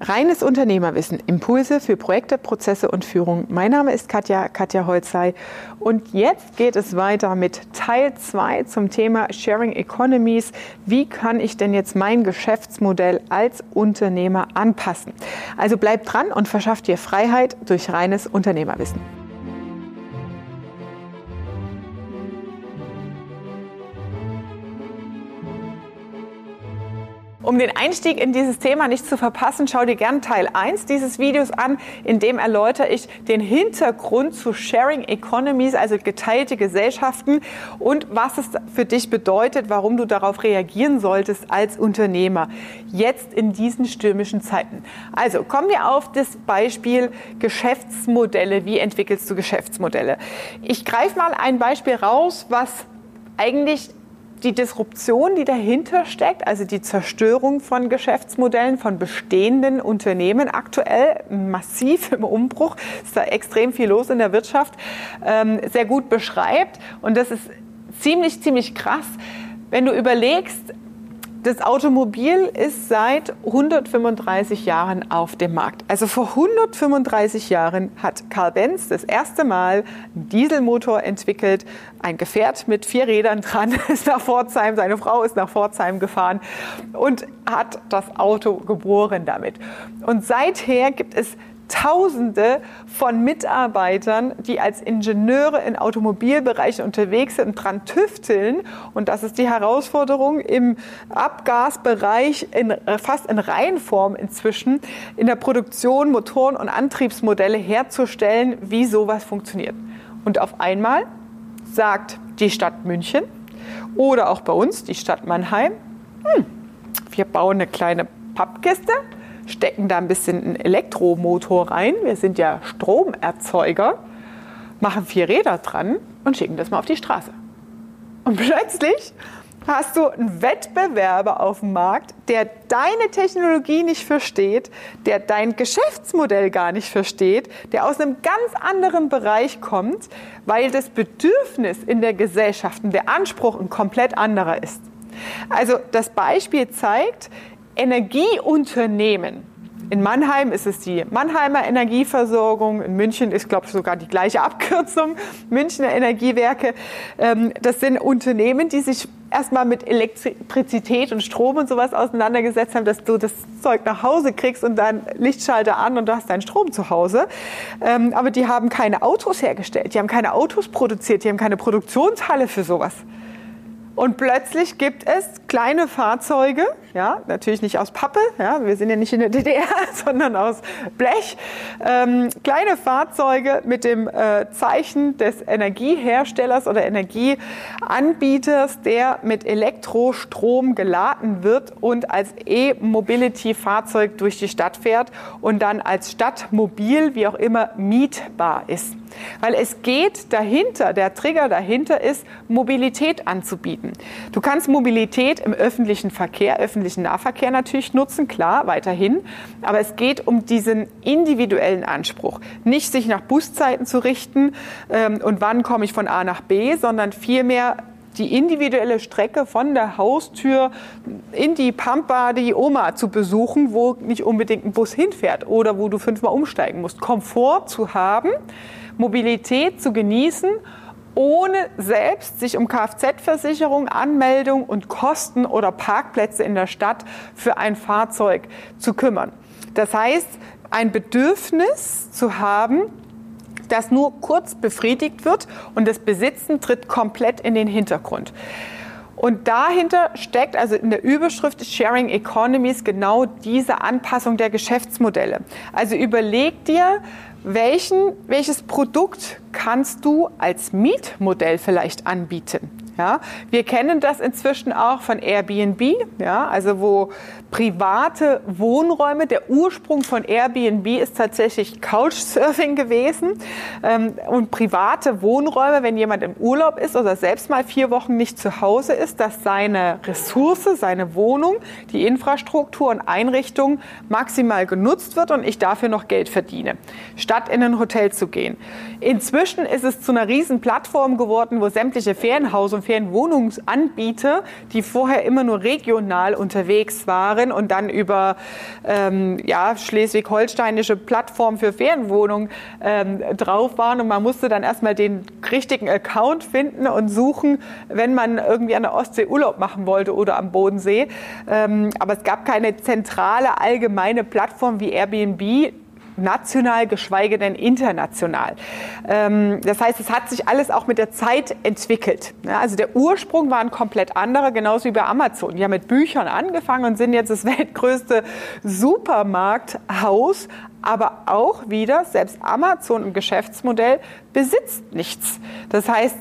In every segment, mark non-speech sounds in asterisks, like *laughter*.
Reines Unternehmerwissen, Impulse für Projekte, Prozesse und Führung. Mein Name ist Katja, Katja Holzei. Und jetzt geht es weiter mit Teil 2 zum Thema Sharing Economies. Wie kann ich denn jetzt mein Geschäftsmodell als Unternehmer anpassen? Also bleibt dran und verschafft dir Freiheit durch reines Unternehmerwissen. Um den Einstieg in dieses Thema nicht zu verpassen, schau dir gern Teil 1 dieses Videos an, in dem erläutere ich den Hintergrund zu Sharing Economies, also geteilte Gesellschaften und was es für dich bedeutet, warum du darauf reagieren solltest als Unternehmer, jetzt in diesen stürmischen Zeiten. Also kommen wir auf das Beispiel Geschäftsmodelle. Wie entwickelst du Geschäftsmodelle? Ich greife mal ein Beispiel raus, was eigentlich die Disruption, die dahinter steckt, also die Zerstörung von Geschäftsmodellen, von bestehenden Unternehmen, aktuell massiv im Umbruch, ist da extrem viel los in der Wirtschaft, ähm, sehr gut beschreibt. Und das ist ziemlich, ziemlich krass, wenn du überlegst, das Automobil ist seit 135 Jahren auf dem Markt. Also vor 135 Jahren hat Karl Benz das erste Mal einen Dieselmotor entwickelt, ein Gefährt mit vier Rädern dran, *laughs* ist nach Pforzheim, seine Frau ist nach Pforzheim gefahren und hat das Auto geboren damit. Und seither gibt es Tausende von Mitarbeitern, die als Ingenieure in Automobilbereichen unterwegs sind und dran tüfteln. Und das ist die Herausforderung im Abgasbereich in, äh, fast in Reihenform inzwischen in der Produktion Motoren und Antriebsmodelle herzustellen, wie sowas funktioniert. Und auf einmal sagt die Stadt München oder auch bei uns die Stadt Mannheim, hm, wir bauen eine kleine Pappkiste, stecken da ein bisschen einen Elektromotor rein. Wir sind ja Stromerzeuger, machen vier Räder dran und schicken das mal auf die Straße. Und plötzlich hast du einen Wettbewerber auf dem Markt, der deine Technologie nicht versteht, der dein Geschäftsmodell gar nicht versteht, der aus einem ganz anderen Bereich kommt, weil das Bedürfnis in der Gesellschaft und der Anspruch ein komplett anderer ist. Also das Beispiel zeigt, Energieunternehmen. In Mannheim ist es die Mannheimer Energieversorgung, in München ist, glaube ich, sogar die gleiche Abkürzung, Münchner Energiewerke. Ähm, das sind Unternehmen, die sich erstmal mit Elektrizität und Strom und sowas auseinandergesetzt haben, dass du das Zeug nach Hause kriegst und dann Lichtschalter an und du hast deinen Strom zu Hause. Ähm, aber die haben keine Autos hergestellt, die haben keine Autos produziert, die haben keine Produktionshalle für sowas. Und plötzlich gibt es kleine Fahrzeuge, ja, natürlich nicht aus Pappe, ja, wir sind ja nicht in der DDR, *laughs* sondern aus Blech, ähm, kleine Fahrzeuge mit dem äh, Zeichen des Energieherstellers oder Energieanbieters, der mit Elektrostrom geladen wird und als E-Mobility-Fahrzeug durch die Stadt fährt und dann als Stadtmobil, wie auch immer, mietbar ist. Weil es geht dahinter, der Trigger dahinter ist, Mobilität anzubieten. Du kannst Mobilität im öffentlichen Verkehr, öffentlichen Nahverkehr natürlich nutzen, klar, weiterhin. Aber es geht um diesen individuellen Anspruch. Nicht sich nach Buszeiten zu richten ähm, und wann komme ich von A nach B, sondern vielmehr die individuelle Strecke von der Haustür in die Pampa, die Oma zu besuchen, wo nicht unbedingt ein Bus hinfährt oder wo du fünfmal umsteigen musst. Komfort zu haben, Mobilität zu genießen ohne selbst sich um Kfz-Versicherung, Anmeldung und Kosten oder Parkplätze in der Stadt für ein Fahrzeug zu kümmern. Das heißt, ein Bedürfnis zu haben, das nur kurz befriedigt wird und das Besitzen tritt komplett in den Hintergrund. Und dahinter steckt also in der Überschrift Sharing Economies genau diese Anpassung der Geschäftsmodelle. Also überleg dir, welchen, welches Produkt kannst du als Mietmodell vielleicht anbieten? Ja, wir kennen das inzwischen auch von Airbnb, ja, also wo private Wohnräume, der Ursprung von Airbnb ist tatsächlich Couchsurfing gewesen. Ähm, und private Wohnräume, wenn jemand im Urlaub ist oder selbst mal vier Wochen nicht zu Hause ist, dass seine Ressource, seine Wohnung, die Infrastruktur und Einrichtung maximal genutzt wird und ich dafür noch Geld verdiene, statt in ein Hotel zu gehen. Inzwischen ist es zu einer riesen Plattform geworden, wo sämtliche Ferienhaus- und Ferienwohnungsanbieter, die vorher immer nur regional unterwegs waren und dann über ähm, ja, schleswig-holsteinische Plattformen für Ferienwohnungen ähm, drauf waren und man musste dann erstmal den richtigen Account finden und suchen, wenn man irgendwie an der Ostsee Urlaub machen wollte oder am Bodensee. Ähm, aber es gab keine zentrale allgemeine Plattform wie Airbnb, national, geschweige denn international. Ähm, das heißt, es hat sich alles auch mit der Zeit entwickelt. Also der Ursprung war ein komplett anderer, genauso wie bei Amazon. Die haben mit Büchern angefangen und sind jetzt das *laughs* weltgrößte Supermarkthaus, aber auch wieder, selbst Amazon im Geschäftsmodell besitzt nichts. Das heißt,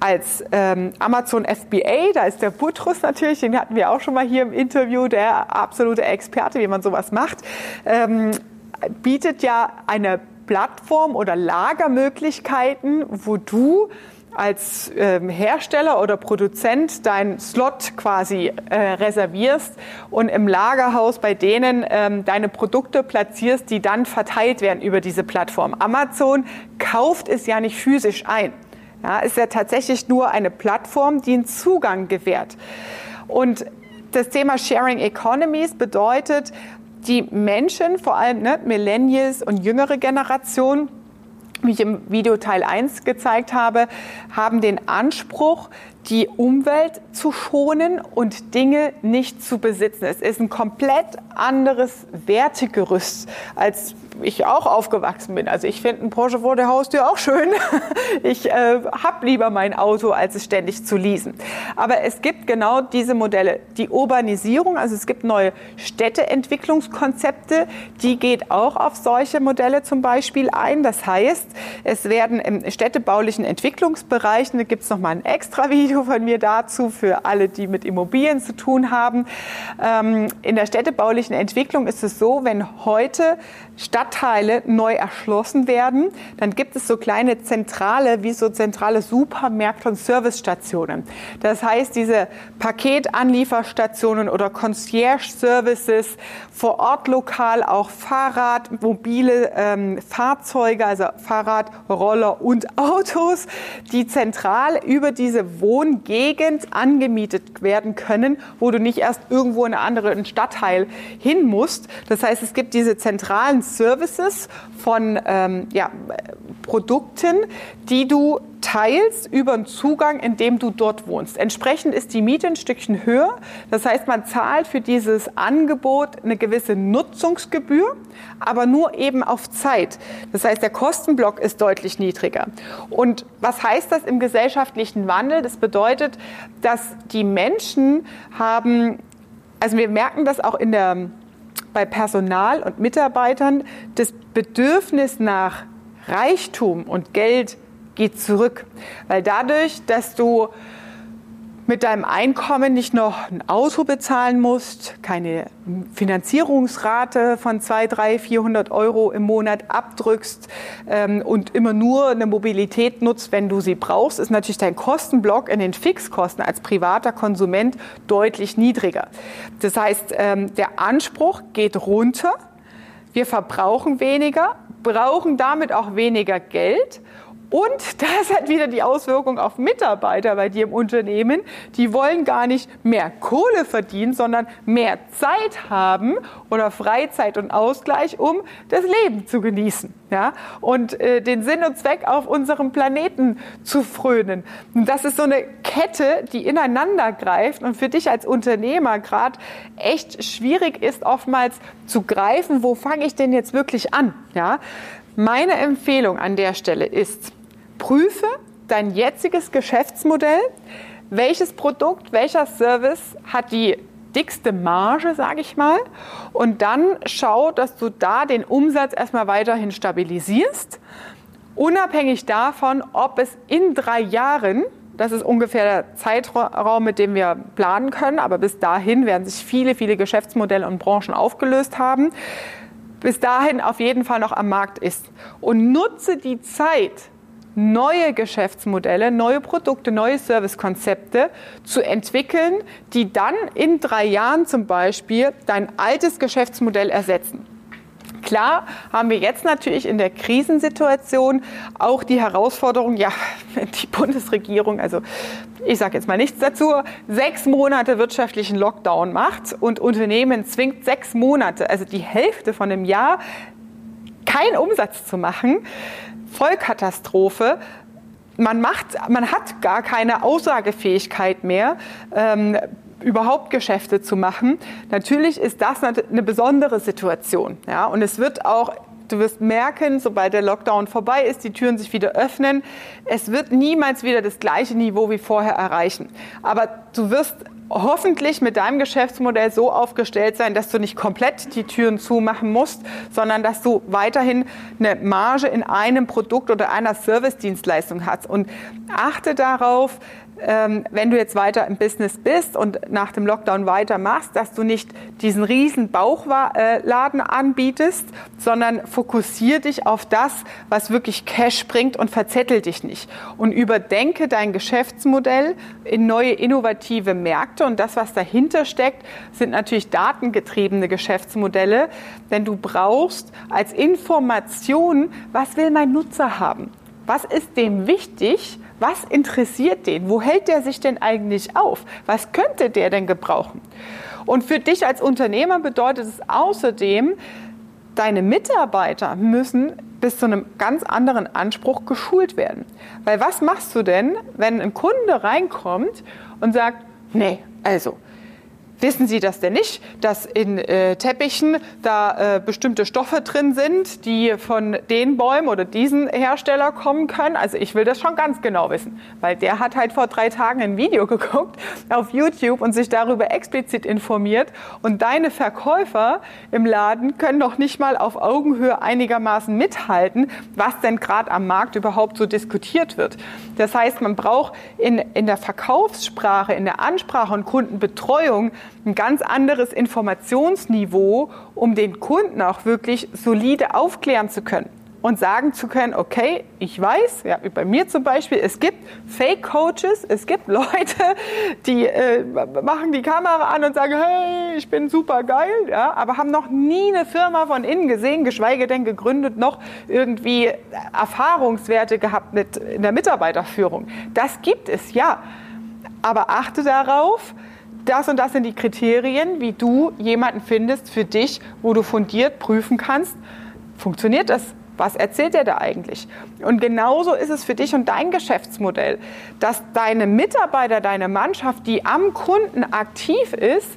als ähm, Amazon FBA, da ist der Butrus natürlich, den hatten wir auch schon mal hier im Interview, der absolute Experte, wie man sowas macht. Ähm, bietet ja eine Plattform oder Lagermöglichkeiten, wo du als ähm, Hersteller oder Produzent deinen Slot quasi äh, reservierst und im Lagerhaus bei denen ähm, deine Produkte platzierst, die dann verteilt werden über diese Plattform. Amazon kauft es ja nicht physisch ein. Ja, ist ja tatsächlich nur eine Plattform, die einen Zugang gewährt. Und das Thema Sharing Economies bedeutet, die Menschen, vor allem ne, Millennials und jüngere Generationen, wie ich im Video Teil 1 gezeigt habe, haben den Anspruch, die Umwelt zu schonen und Dinge nicht zu besitzen. Es ist ein komplett anderes Wertegerüst, als ich auch aufgewachsen bin. Also ich finde ein Porsche vor der Haustür auch schön. *laughs* Ich äh, habe lieber mein Auto, als es ständig zu leasen. Aber es gibt genau diese Modelle. Die Urbanisierung, also es gibt neue Städteentwicklungskonzepte, die geht auch auf solche Modelle zum Beispiel ein. Das heißt, es werden im städtebaulichen Entwicklungsbereichen, da gibt es nochmal ein extra *laughs* Video von mir dazu für alle, die mit Immobilien zu tun haben. Ähm, in der städtebaulichen Entwicklung ist es so, wenn heute Stadtteile neu erschlossen werden, dann gibt es so kleine Zentrale, wie so zentrale Supermärkte und Servicestationen. Das heißt, diese Paketanlieferstationen oder Concierge-Services vor Ort lokal auch Fahrrad, mobile ähm, Fahrzeuge, also Fahrrad, Roller und Autos, die zentral über diese Wohngegend angemietet werden können, wo du nicht erst irgendwo in einen anderen Stadtteil hin musst. Das heißt, es gibt diese zentralen Services von ähm, ja, Produkten, die du teilst über einen Zugang, in dem du dort wohnst. Entsprechend ist die Miete ein Stückchen höher. Das heißt, man zahlt für dieses Angebot eine gewisse Nutzungsgebühr, aber nur eben auf Zeit. Das heißt, der Kostenblock ist deutlich niedriger. Und was heißt das im gesellschaftlichen Wandel? Das bedeutet, dass die Menschen haben, also wir merken das auch in der bei Personal und Mitarbeitern das Bedürfnis nach Reichtum und Geld geht zurück. Weil dadurch, dass du mit deinem Einkommen nicht noch ein Auto bezahlen musst, keine Finanzierungsrate von 200, 300, 400 Euro im Monat abdrückst ähm, und immer nur eine Mobilität nutzt, wenn du sie brauchst, ist natürlich dein Kostenblock in den Fixkosten als privater Konsument deutlich niedriger. Das heißt, ähm, der Anspruch geht runter, wir verbrauchen weniger, brauchen damit auch weniger Geld und *laughs* das hat wieder die Auswirkung auf Mitarbeiter bei dir im Unternehmen. Die wollen gar nicht mehr Kohle verdienen, sondern mehr Zeit haben oder Freizeit und Ausgleich, um das Leben zu genießen. Ja? Und äh, den Sinn und Zweck auf unserem Planeten zu frönen. Und das ist so eine Kette, die ineinander greift und für dich als Unternehmer gerade echt schwierig ist, oftmals zu greifen, wo fange ich denn jetzt wirklich an? Ja? Meine Empfehlung an der Stelle ist, prüfe dein jetziges Geschäftsmodell, welches Produkt, welcher Service hat die dickste Marge, sage ich mal, und dann schau, dass du da den Umsatz erstmal weiterhin stabilisierst, unabhängig davon, ob es in drei Jahren das ist ungefähr der Zeitraum, mit dem wir planen können. Aber bis dahin werden sich viele, viele Geschäftsmodelle und Branchen aufgelöst haben. Bis dahin auf jeden Fall noch am Markt ist. Und nutze die Zeit, neue Geschäftsmodelle, neue Produkte, neue Servicekonzepte zu entwickeln, die dann in drei Jahren zum Beispiel dein altes Geschäftsmodell ersetzen. Klar haben wir jetzt natürlich in der Krisensituation auch die Herausforderung, ja, wenn *laughs* die Bundesregierung, also ich sage jetzt mal nichts dazu, sechs Monate wirtschaftlichen Lockdown macht und Unternehmen zwingt sechs Monate, also die Hälfte von einem Jahr, keinen Umsatz zu machen, Vollkatastrophe. Man, macht, man hat gar keine Aussagefähigkeit mehr. Ähm, überhaupt Geschäfte zu machen. Natürlich ist das eine besondere Situation. Ja? Und es wird auch Du wirst merken, sobald der Lockdown vorbei ist, die Türen sich wieder öffnen. Es wird niemals wieder das gleiche Niveau wie vorher erreichen. Aber du wirst hoffentlich mit deinem Geschäftsmodell so aufgestellt sein, dass du nicht komplett die Türen zumachen musst, sondern dass du weiterhin eine Marge in einem Produkt oder einer Service-Dienstleistung hast. Und achte darauf, wenn du jetzt weiter im Business bist und nach dem Lockdown weitermachst, dass du nicht diesen riesen Bauchladen anbietest, sondern fokussier dich auf das, was wirklich Cash bringt und verzettel dich nicht. Und überdenke dein Geschäftsmodell in neue innovative Märkte und das, was dahinter steckt, sind natürlich datengetriebene Geschäftsmodelle, denn du brauchst als Information, was will mein Nutzer haben? Was ist dem wichtig? Was interessiert den? Wo hält der sich denn eigentlich auf? Was könnte der denn gebrauchen? Und für dich als Unternehmer bedeutet es außerdem, deine Mitarbeiter müssen bis zu einem ganz anderen Anspruch geschult werden. Weil was machst du denn, wenn ein Kunde reinkommt und sagt, nee, also Wissen Sie das denn nicht, dass in äh, Teppichen da äh, bestimmte Stoffe drin sind, die von den Bäumen oder diesen Hersteller kommen können? Also ich will das schon ganz genau wissen, weil der hat halt vor drei Tagen ein Video *laughs* geguckt auf YouTube und sich darüber explizit informiert. Und deine Verkäufer im Laden können doch nicht mal auf Augenhöhe einigermaßen mithalten, was denn gerade am Markt überhaupt so diskutiert wird. Das heißt, man braucht in, in der Verkaufssprache, in der Ansprache und Kundenbetreuung ein ganz anderes Informationsniveau, um den Kunden auch wirklich solide aufklären zu können und sagen zu können, okay, ich weiß, ja, bei mir zum Beispiel, es gibt Fake-Coaches, es gibt *laughs* Leute, die äh, machen die Kamera an und sagen, hey, ich bin super geil, ja, aber haben noch nie eine Firma von innen gesehen, geschweige denn gegründet, noch irgendwie Erfahrungswerte gehabt mit in der Mitarbeiterführung. Das gibt es, ja. Aber achte darauf, das und das sind die Kriterien, wie du jemanden findest für dich, wo du fundiert prüfen kannst, funktioniert das? Was erzählt er da eigentlich? Und genauso ist es für dich und dein Geschäftsmodell, dass deine Mitarbeiter, deine Mannschaft, die am Kunden aktiv ist,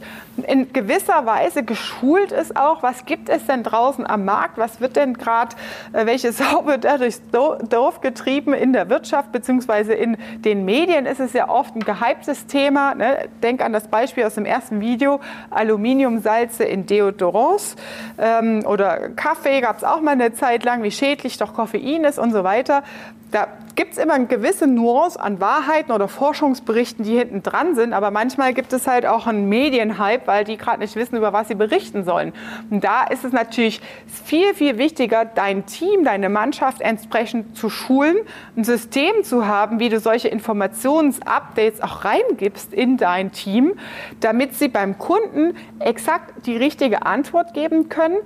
in gewisser Weise geschult ist auch, was gibt es denn draußen am Markt, was wird denn gerade, äh, welche Sau *laughs* wird da durchs Dorf getrieben in der Wirtschaft beziehungsweise in den Medien ist es ja oft ein gehyptes Thema. Ne? Denk an das Beispiel aus dem ersten Video, Aluminiumsalze in Deodorants ähm, oder Kaffee gab es auch mal eine Zeit lang, wie schädlich doch Koffein ist und so weiter. Da gibt es immer eine gewisse Nuance an Wahrheiten oder Forschungsberichten, die hinten dran sind, aber manchmal gibt es halt auch einen Medienhype, weil die gerade nicht wissen, über was sie berichten sollen. Und da ist es natürlich viel, viel wichtiger, dein Team, deine Mannschaft entsprechend zu schulen, ein System zu haben, wie du solche Informationsupdates auch reingibst in dein Team, damit sie beim Kunden exakt die richtige Antwort geben können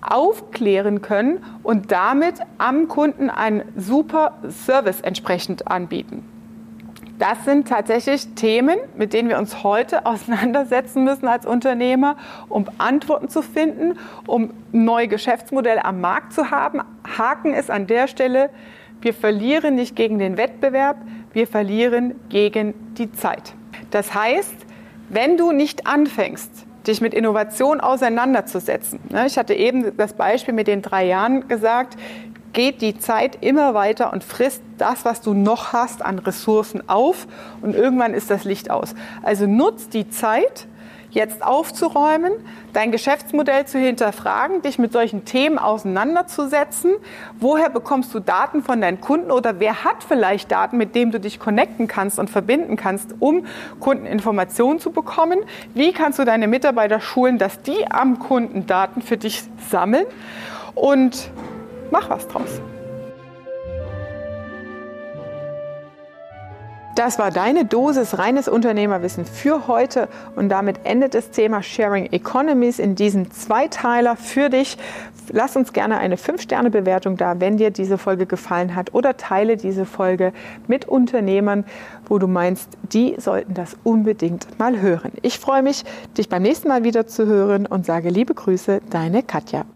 aufklären können und damit am Kunden einen super Service entsprechend anbieten. Das sind tatsächlich Themen, mit denen wir uns heute *laughs* auseinandersetzen müssen als Unternehmer, um Antworten zu finden, um neue Geschäftsmodelle am Markt zu haben. Haken ist an der Stelle, wir verlieren nicht gegen den Wettbewerb, wir verlieren gegen die Zeit. Das heißt, wenn du nicht anfängst, dich mit Innovation auseinanderzusetzen. Ne, ich hatte eben das Beispiel mit den drei Jahren gesagt, geht die Zeit immer weiter und frisst das, was du noch hast an Ressourcen auf und irgendwann ist das Licht aus. Also nutzt die Zeit, jetzt aufzuräumen, dein Geschäftsmodell zu hinterfragen, dich mit solchen Themen auseinanderzusetzen. Woher bekommst du Daten von deinen Kunden oder wer hat vielleicht Daten, mit denen du dich connecten kannst und verbinden kannst, um Kundeninformationen zu bekommen? Wie kannst du deine Mitarbeiter schulen, dass die am Kunden Daten für dich sammeln? Und mach was draus. Das war deine Dosis reines Unternehmerwissen für heute und damit endet das Thema Sharing Economies in diesem Zweiteiler für dich. Lass uns gerne eine 5-Sterne-Bewertung da, wenn dir diese Folge gefallen hat oder teile diese Folge mit Unternehmern, wo du meinst, die sollten das unbedingt mal hören. Ich freue mich, dich beim nächsten Mal wieder zu hören und sage liebe Grüße, deine Katja.